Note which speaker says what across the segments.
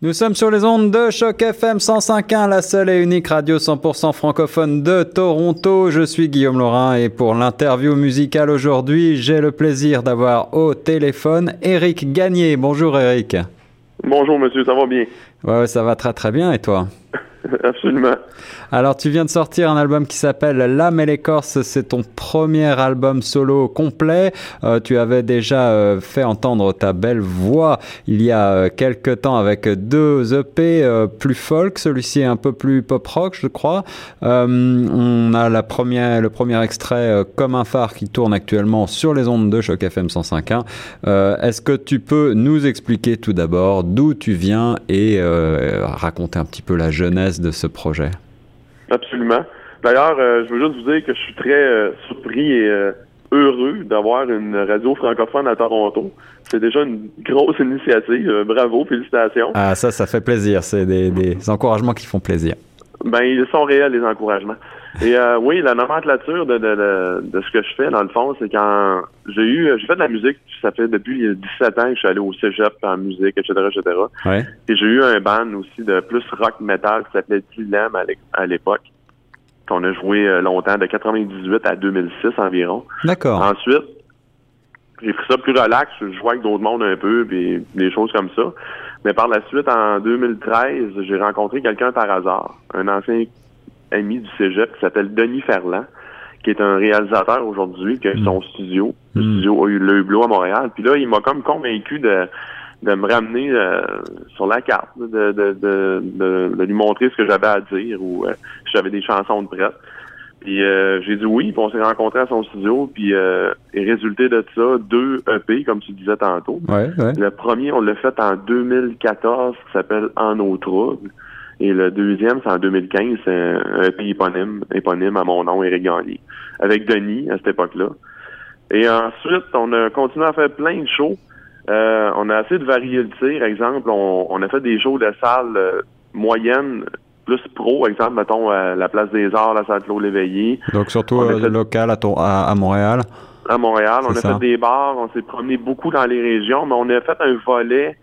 Speaker 1: Nous sommes sur les ondes de Choc FM 105.1, la seule et unique radio 100% francophone de Toronto. Je suis Guillaume Laurin et pour l'interview musicale aujourd'hui, j'ai le plaisir d'avoir au téléphone Eric Gagné. Bonjour Eric.
Speaker 2: Bonjour monsieur, ça va bien?
Speaker 1: Ouais, ça va très très bien et toi?
Speaker 2: Absolument.
Speaker 1: Alors, tu viens de sortir un album qui s'appelle L'âme et l'écorce. C'est ton premier album solo complet. Euh, tu avais déjà euh, fait entendre ta belle voix il y a euh, quelques temps avec deux EP plus folk. Celui-ci est un peu plus pop rock, je crois. on a le premier extrait comme un phare qui tourne actuellement sur les ondes de Choc FM 105.1. Est-ce que tu peux nous expliquer tout d'abord d'où tu viens et raconter un petit peu la de ce projet?
Speaker 2: Absolument. D'ailleurs, euh, je veux juste vous dire que je suis très euh, surpris et euh, heureux d'avoir une radio francophone à Toronto. C'est déjà une grosse initiative. bravo, félicitations.
Speaker 1: Ah, ça, ça fait plaisir. C'est des, des, encouragements qui font plaisir.
Speaker 2: Ben, ils sont réels, les encouragements. Et oui, la nomenclature de, de, de, de, ce que je fais, dans le fond, c'est quand j'ai eu, j'ai fait de la musique, ça fait depuis 17 ans que je suis allé au cégep en musique, etc., etc.
Speaker 1: Ouais.
Speaker 2: Et j'ai eu un band aussi de plus rock metal qui s'appelait Dilem à l'époque qu'on a joué euh, longtemps, de 98 à 2006 environ.
Speaker 1: D'accord.
Speaker 2: Ensuite, j'ai pris ça plus relax, je jouais avec d'autres mondes un peu, puis des choses comme ça. Mais par la suite, en 2013, j'ai rencontré quelqu'un par hasard, un ancien ami du cégep qui s'appelle Denis Ferland, qui est un réalisateur aujourd'hui, qui a son hmm. studio, le hmm. studio Le Hublot à Montréal. Puis là, il m'a comme convaincu de de me ramener euh, sur la carte, de, de, de, de, lui montrer ce que j'avais à dire ou euh, si j'avais des chansons de prête. Puis euh, j'ai dit oui, puis on s'est rencontrés à son studio, puis euh, et résulté de ça, deux EP, comme tu disais tantôt.
Speaker 1: Ouais,
Speaker 2: Le premier, on l'a fait en 2014, qui s'appelle En eau trouble. Et le deuxième, c'est en 2015, c'est un EP éponyme, éponyme à mon nom, Eric Gagné, avec Denis à cette époque-là. Et ensuite, on a continué à faire plein de shows. Euh, on a assez de varier le tir. Exemple, on, a fait des shows de salle euh, moyenne, plus pro, exemple, mettons, à la Place des Arts, la salle Claude Léveillé.
Speaker 1: Donc surtout euh, local à, à, Montréal.
Speaker 2: À Montréal. On a fait des bars, on s'est promené beaucoup dans les régions, mais on a fait un volet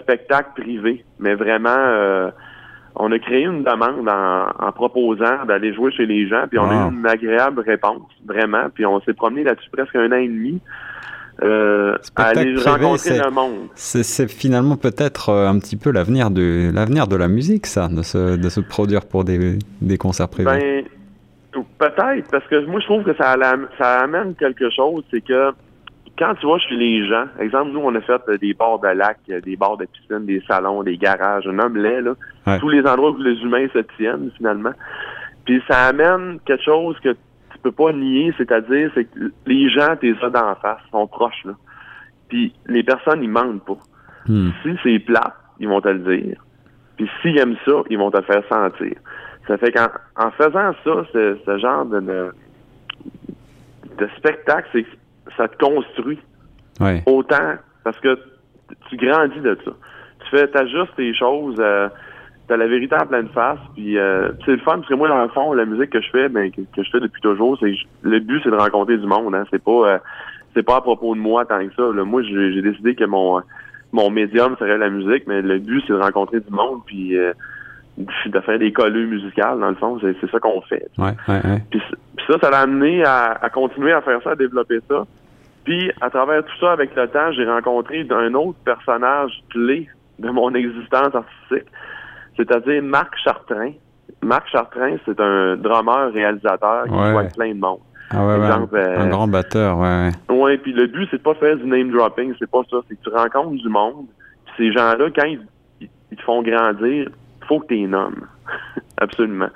Speaker 2: spectacle privé. Mais vraiment, on a créé une demande en, proposant d'aller jouer chez les gens, puis on a eu une agréable réponse, vraiment. Puis on s'est promené là-dessus presque un an et demi euh, aller rencontrer le monde.
Speaker 1: C'est finalement peut-être euh, un petit peu l'avenir de l'avenir de la musique, ça, de se, de se produire pour des, des concerts privés.
Speaker 2: Ben, peut-être, parce que moi je trouve que ça, ça amène quelque chose, c'est que quand tu vas chez les gens, exemple, nous, on a fait des bars de lac, des bars de piscine, des salons, des garages, un homme là, tous les endroits où les humains se tiennent, finalement. Puis ça amène quelque chose que peux pas nier, c'est-à-dire c'est que les gens, t'es ça d'en face, sont proches là. Puis les personnes, ils mentent pas. Hmm. Si c'est plat, ils vont te le dire. Puis s'ils aiment ça, ils vont te le faire sentir. Ça fait qu'en en faisant ça, ce, genre de, de, spectacle, c'est ça te construit. Autant parce que tu grandis de ça. Tu fais, t'ajustes tes choses. Euh, t'as la vérité en pleine face. Puis euh, c'est le fun parce que moi dans le fond la musique que je fais, ben que, je fais depuis toujours, c'est le but c'est de rencontrer du monde. Hein. C'est pas euh, c'est pas à propos de moi tant que ça. Moi j'ai décidé que mon mon médium serait la musique, mais le but c'est de rencontrer du monde puis euh, de faire des colleux musicales dans le fond. C'est ça qu'on fait.
Speaker 1: Ouais, ouais,
Speaker 2: Puis, ça ça l'a amené à, à continuer à faire ça, à développer ça. Puis à travers tout ça avec le temps, j'ai rencontré un autre personnage clé de mon existence artistique c'est-à-dire Marc Chartrain. Marc Chartrain, c'est un drummer, réalisateur qui avec plein de monde.
Speaker 1: Ah ouais, Exemple, un, un, euh, grand batteur, ouais.
Speaker 2: Ouais, puis le but, c'est de pas faire du name dropping, c'est pas ça. C'est que tu rencontres du monde, puis ces gens-là, quand ils, te font grandir, faut que tu nommes. Absolument.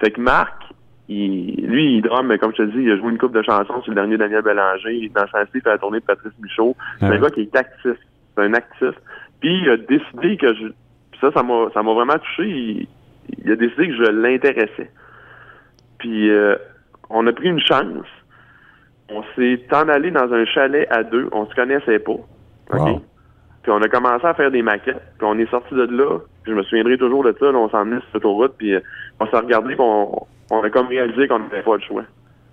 Speaker 2: Fait que Marc, il, lui, il drumme, mais comme je te dis, il a joué une coupe de chansons sur le dernier Daniel Bélanger. Dans sa il fait la tournée de Patrice Michaud. C'est un gars qui est actif. C'est un actif. Puis il a décidé que je, ça, ça m'a, ça m'a vraiment touché. Il, a décidé que je l'intéressais. Puis euh, on a pris une chance. On s'est en allé dans un chalet à deux. On se connaissait pas. Puis on a commencé à faire des maquettes. Puis on est sorti de là. je me souviendrai toujours de ça. on s'est emmené sur l'autoroute. Puis euh, on s'est regardé. Puis on, a comme réalisé qu'on n'avait pas le choix.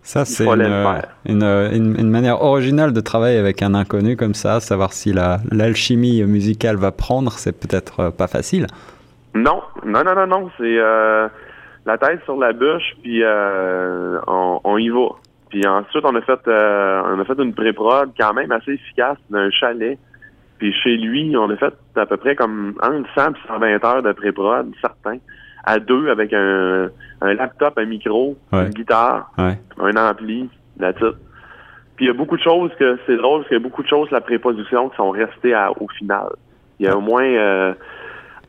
Speaker 1: Ça, c'est une, une, une, manière originale de travailler avec un inconnu comme ça, savoir si l'alchimie musicale va prendre, c'est peut-être euh, pas facile.
Speaker 2: Non, non, non, non, non, c'est euh, la tête sur la bûche, puis euh, on, on, y va. Puis ensuite, on a fait on a fait une pré-prod quand même assez efficace d'un chalet. Puis chez lui, on a fait à peu près comme entre 100 et 120 heures de pré-prod, certains à deux avec un, un laptop, un micro, une guitare, un ampli, la titre. Puis il y a beaucoup de choses que c'est drôle parce qu'il y a beaucoup de choses la préposition qui sont restées à, au final. Il y a au moins euh,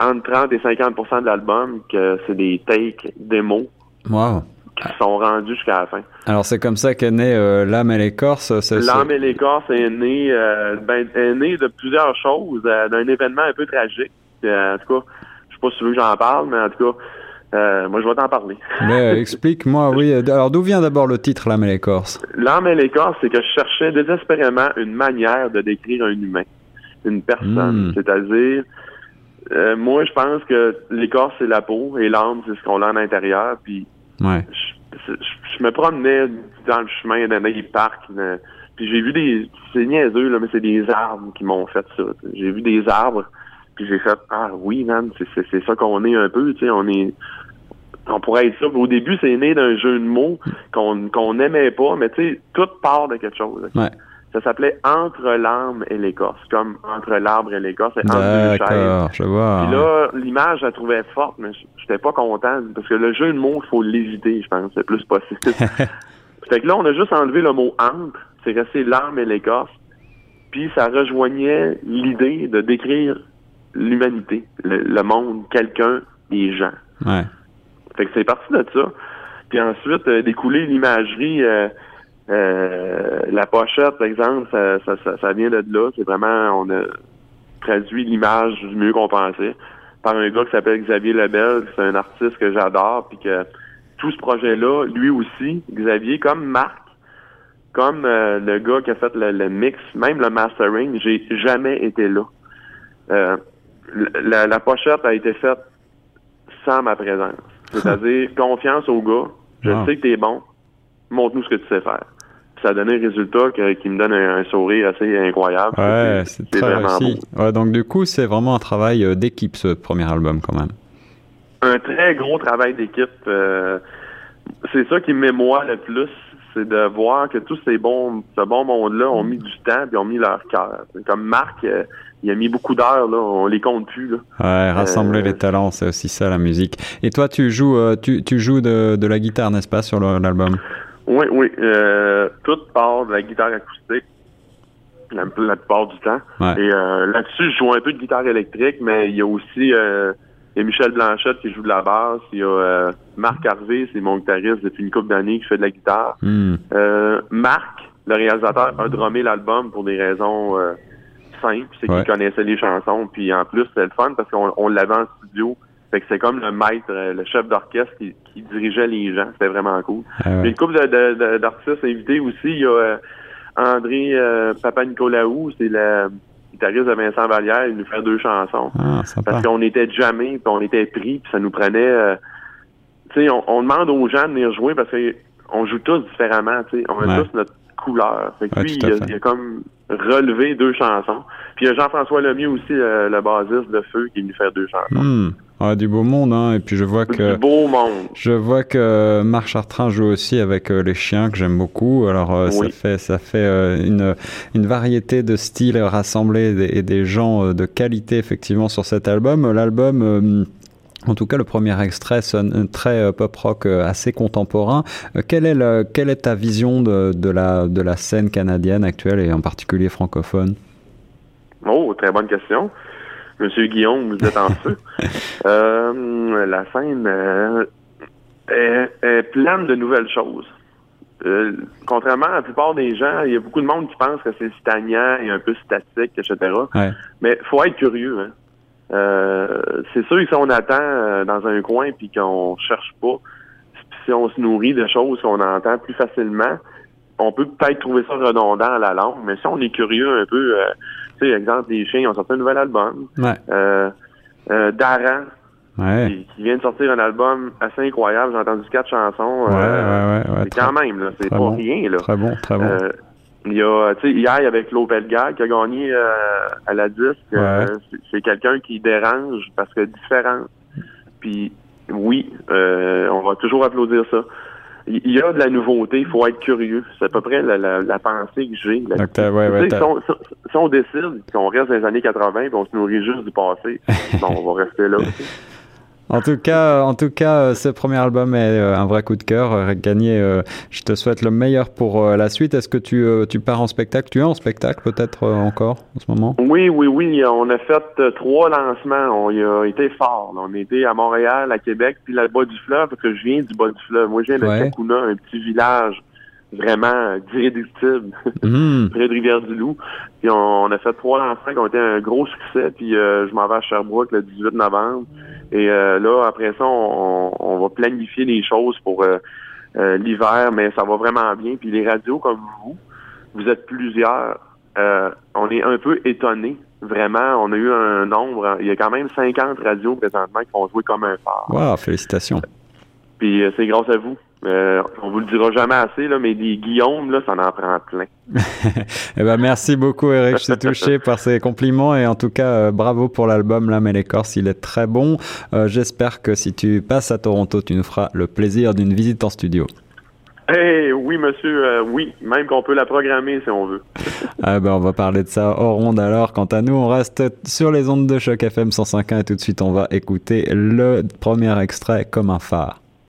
Speaker 2: entre 30 et 50% de l'album que c'est des takes démos.
Speaker 1: Wow.
Speaker 2: Qui sont rendus jusqu'à la fin.
Speaker 1: Alors c'est comme ça qu'est né euh, l'âme et l'écorce.
Speaker 2: L'âme et l'écorce est né, euh, ben, est né de plusieurs choses, euh, d'un événement un peu tragique. en tout cas, pas si tu veux que j'en parle, mais en tout cas, euh, moi, je vais t'en parler.
Speaker 1: Mais euh, explique-moi, oui. Alors, d'où vient d'abord le titre L'âme et l'écorce?
Speaker 2: L'âme et l'écorce, c'est que je cherchais désespérément une manière de décrire un humain, une personne. Hmm. C'est-à-dire, euh, moi, je pense que l'écorce, c'est la peau et l'âme, c'est ce qu'on a à l'intérieur. Puis,
Speaker 1: ouais.
Speaker 2: je, me promenais dans le chemin d'un parc, puis j'ai vu des... C'est niaiseux, là, mais c'est des arbres qui m'ont fait ça. J'ai vu des arbres puis j'ai fait Ah oui, man, c'est ça qu'on est un peu, tu sais, on est on pourrait être ça. Au début, c'est né d'un jeu de mots qu'on qu'on n'aimait pas, mais tu sais, tout part de quelque chose. Ça s'appelait Entre l'arme et l'écorce, comme entre l'arbre et l'écorce, c'est entre.
Speaker 1: Je vois.
Speaker 2: Puis là, l'image, je la trouvais forte, mais j'étais pas content parce que le jeu de mots, il faut l'éviter, je pense, le plus possible. fait que là, on a juste enlevé le mot entre, c'est resté l'arme et l'écorce. Puis ça rejoignait l'idée de décrire l'humanité, le, monde, quelqu'un, les gens.
Speaker 1: Ouais.
Speaker 2: Fait que c'est parti de ça. Puis ensuite, euh, découler l'imagerie, euh, euh, la pochette, par exemple, ça, ça, ça, vient de là. C'est vraiment, on a traduit l'image du mieux qu'on pensait par un gars qui s'appelle Xavier Lebel, c'est un artiste que j'adore, puis que tout ce projet-là, lui aussi, Xavier, comme Marc, comme le gars qui a fait le, le, mix, même le mastering, j'ai jamais été là. Euh, la, pochette a été faite sans ma présence. C'est-à-dire confiance au gars. Je sais que t'es bon. Montre-nous ce que tu sais faire. Ça a donné un résultat qui me donne un, sourire assez incroyable.
Speaker 1: Ouais, c'est très vraiment Beau. donc du coup, c'est vraiment un travail euh, d'équipe ce premier album quand même.
Speaker 2: Un très gros travail d'équipe. Euh, c'est ça qui moi le plus, c'est de voir que tous ces bons, ce bon monde-là ont mis du temps et ont mis leur cœur. Comme Marc, euh, il a mis beaucoup d'heures, là, on les compte plus. Là.
Speaker 1: Ouais, rassembler euh, les talents, c'est aussi ça la musique. Et toi, tu joues, tu, tu joues de, de la guitare, n'est-ce pas, sur l'album?
Speaker 2: Oui, oui. Euh, tout part de la guitare acoustique la, la plupart du temps. Et euh, là-dessus, je joue un peu de guitare électrique, mais il y a aussi il y a Michel Blanchette qui joue de la basse. Il y a Marc Harvey, c'est mon guitariste depuis une couple d'années qui fait de la guitare.
Speaker 1: Hmm.
Speaker 2: Marc, le réalisateur, a drummé l'album pour des raisons simple, c'est qu'il connaissait les chansons. Puis en plus, c'était le fun parce qu'on l'avait en studio. Fait que c'est comme le maître, euh, le chef d'orchestre qui, dirigeait les gens. C'était vraiment cool. Ah une couple d'artistes invités aussi. Il y a euh, André euh, Papa Nicolaou, c'est le guitariste de Vincent Vallière. Il nous fait deux chansons.
Speaker 1: Ah,
Speaker 2: parce qu'on était jamais, puis on était pris, puis ça nous prenait... tu sais, on, demande aux gens de venir jouer parce qu'on joue tous différemment. Tu sais, on a tous notre couleur. Fait que lui, il a, comme relevé deux chansons. Puis il y a Jean-François Lemieux aussi, euh, le basiste de Feu, qui est venu faire deux chansons.
Speaker 1: Hmm. Ah, du beau monde, hein. Et puis je vois que.
Speaker 2: Du beau monde.
Speaker 1: Je vois que Marc Chartrain joue aussi avec euh, les chiens que j'aime beaucoup. Alors euh, ça fait ça fait une une variété de styles rassemblés et des gens de qualité effectivement sur cet album. L'album en tout cas, le premier extrait sonne très euh, pop rock euh, assez contemporain. Euh, quelle est, le, quelle est ta vision de, de, la, de la scène canadienne actuelle et en particulier francophone?
Speaker 2: Oh, très bonne question. Monsieur Guillaume, vous êtes en feu. euh, la scène est, est, pleine de nouvelles choses. contrairement à la plupart des gens, il y a beaucoup de monde qui pense que c'est stagnant et un peu statique, etc.
Speaker 1: Ouais.
Speaker 2: Mais faut être curieux. Hein. Euh, c'est sûr que si on attend euh, dans un coin puis qu'on cherche pas, si on se nourrit de choses qu'on entend plus facilement, on peut peut-être trouver ça redondant à la langue, mais si on est curieux un peu, euh, tu sais, exemple, les chiens, ils ont sorti un nouvel album.
Speaker 1: Ouais.
Speaker 2: Euh, euh, Daran, qui, vient de sortir un album assez incroyable. J'ai entendu quatre chansons.
Speaker 1: Ouais, ouais, ouais,
Speaker 2: c'est quand même, là. C'est pas rien, là.
Speaker 1: Très bon, très bon.
Speaker 2: il y a, tu sais, hier, avec Lopel Gag qui a gagné à la disque. c'est quelqu'un qui dérange parce que différent. Puis, oui, on va toujours applaudir ça il y a de la nouveauté, il faut être curieux. C'est à peu près la, la, pensée que j'ai. si, on, décide qu'on reste dans les années 80 et on se nourrit juste du passé, bon, on va rester là.
Speaker 1: En tout cas, en tout cas, euh, ce premier album est euh, un vrai coup de cœur. Euh, Gagné, je te souhaite le meilleur pour la suite. Est-ce que tu, tu pars en spectacle? Tu es en spectacle peut-être encore en ce moment?
Speaker 2: Oui, oui, oui. On a fait trois lancements. On y a été fort. On a été à Montréal, à Québec, puis là, bas du fleuve, parce que je viens du bas du fleuve. Moi, je viens de ouais. un petit village vraiment irréductible, mmh. près de Rivière-du-Loup. Puis on, a fait trois lancements qui ont été un gros succès. Puis je m'en vais à Sherbrooke le 18 novembre. Et euh, là, après ça, on, va planifier les choses pour euh, euh, l'hiver, mais ça va vraiment bien. Puis les radios comme vous, vous êtes plusieurs. on est un peu étonnés. Vraiment, on a eu un nombre. Il y a quand même 50 radios présentement qui vont jouer comme un phare.
Speaker 1: Wow, félicitations.
Speaker 2: Puis c'est grâce à vous. Euh, on vous le dira jamais assez, là, mais des Guillaume, là, ça en prend plein.
Speaker 1: eh ben, merci beaucoup, Eric. Je suis touché par ces compliments et en tout cas, euh, bravo pour l'album L'âme et l'écorce. Il est très bon. Euh, j'espère que si tu passes à Toronto, tu nous feras le plaisir d'une visite en studio.
Speaker 2: Eh oui, monsieur, oui, même qu'on peut la programmer si on veut.
Speaker 1: ah ben, on va parler de ça hors ronde alors. Quant à nous, on reste sur les ondes de choc FM 105.1 et tout de suite, on va écouter le premier extrait comme un phare.